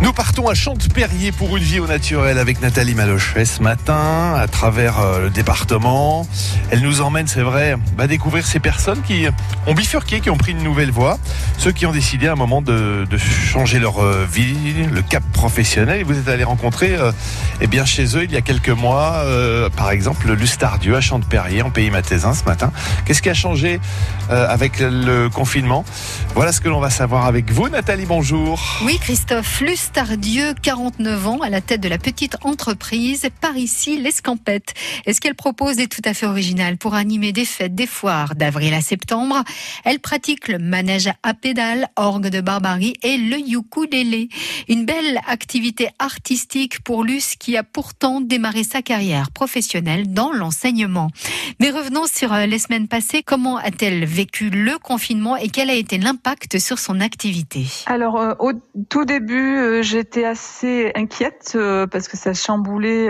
Nous partons à Chante-Perrier pour une vie au naturel avec Nathalie Malochet ce matin à travers euh, le département. Elle nous emmène, c'est vrai, à découvrir ces personnes qui ont bifurqué, qui ont pris une nouvelle voie, ceux qui ont décidé à un moment de, de changer leur euh, vie, le cap professionnel. Vous êtes allé rencontrer, euh, eh bien, chez eux il y a quelques mois, euh, par exemple, Lustardieu à Chante-Perrier en pays mathésin ce matin. Qu'est-ce qui a changé euh, avec le confinement? Voilà ce que l'on va savoir avec vous, Nathalie. Bonjour. Oui, Christophe Lustardieu, 49 ans, à la tête de la petite entreprise par ici l'Escampette. Et ce qu'elle propose est tout à fait original pour animer des fêtes, des foires d'avril à septembre. Elle pratique le manège à pédales, orgue de barbarie et le ukulélé. Une belle activité artistique pour Luce qui a pourtant démarré sa carrière professionnelle dans l'enseignement. Mais revenons sur euh, les semaines passées. Comment a-t-elle vécu le confinement et quel a été l'impact sur son activité? Alors euh, au tout début, euh, j'étais assez inquiète parce que ça chamboulait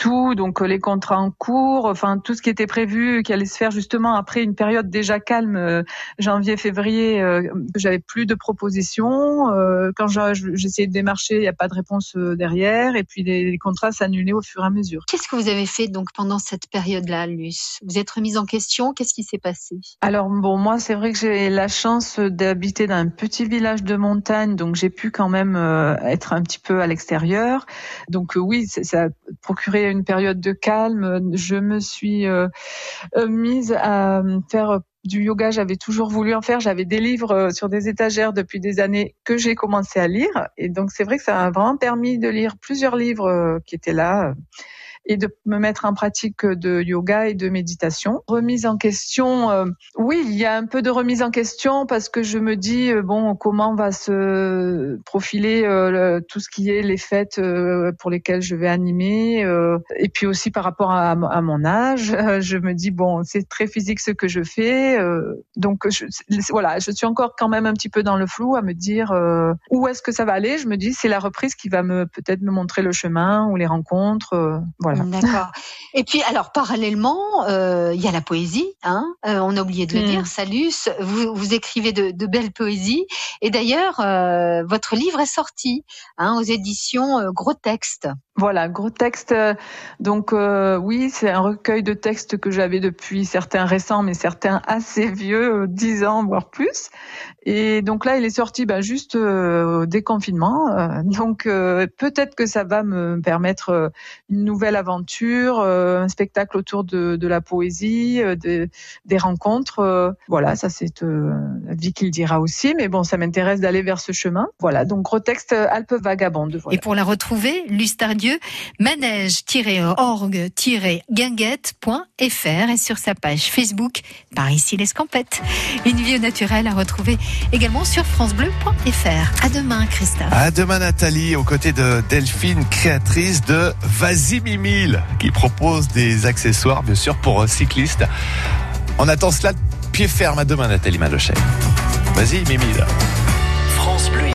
tout, donc euh, les contrats en cours, enfin tout ce qui était prévu, qui allait se faire justement après une période déjà calme, euh, janvier-février, euh, j'avais plus de propositions. euh, quand j'essayais de démarcher, il n'y a pas de réponse derrière, et puis les, les contrats s'annulaient au fur et à mesure. Qu'est-ce que vous avez fait donc pendant cette période-là, Luce? Vous êtes remise en question? Qu'est-ce qui s'est passé? Alors bon, moi c'est vrai que j'ai la chance d'habiter dans un petit village de montagne, donc j'ai pu quand même euh, être un petit peu à l'extérieur. Donc oui, ça a procuré une période de calme. Je me suis euh, euh, mise à faire du yoga, j'avais toujours voulu en faire. J'avais des livres euh, sur des étagères depuis des années que j'ai commencé à lire. Et donc c'est vrai que ça m'a vraiment permis de lire plusieurs livres qui étaient là et de me mettre en pratique de yoga et de méditation. Remise en question, euh, oui, il y a un peu de remise en question parce que je me dis euh, bon, comment va se profiler euh, tout ce qui est les fêtes euh, pour lesquelles je vais animer, euh, et puis aussi par rapport à, mon âge, euh, je me dis bon, c'est très physique ce que je fais, donc voilà, je suis encore quand même un petit peu dans le flou à me dire où est-ce que ça va aller? Je me dis c'est la reprise qui va peut-être me montrer le chemin ou les rencontres, euh, voilà. D'accord. Et puis, alors, parallèlement, euh, il y a la poésie. Hein Euh, on a oublié de le Mm. dire. Salut, vous, vous écrivez de, de belles poésies. Et d'ailleurs, euh, votre livre est sorti hein, aux éditions Gros Texte. Voilà, gros texte. Donc oui, c'est un recueil de textes que j'avais depuis certains récents, mais certains assez vieux, euh, 10 ans voire plus. Et donc là, il est sorti bah, juste au déconfinement. Donc peut-être que ça va me permettre une nouvelle aventure, euh, un spectacle autour de, de la poésie, euh, de- des rencontres. euh, voilà, ça c'est euh, la vie qui le dira aussi. Mais bon, ça m'intéresse d'aller vers ce chemin. Voilà, donc gros texte Alpes vagabondes. Voilà. Et pour la retrouver, Lustardieu, manège-orgue-guinguette.fr et sur sa page Facebook, par ici l'Escampette. Une vie au naturel à retrouver également sur francebleu.fr. À demain, Christophe. À demain Nathalie, aux côtés de Delphine, créatrice de Vas-y Qui propose des accessoires bien sûr pour euh, cyclistes. On attend cela pied ferme. À demain Nathalie Malochet. Vas-y Mimile. France Bleu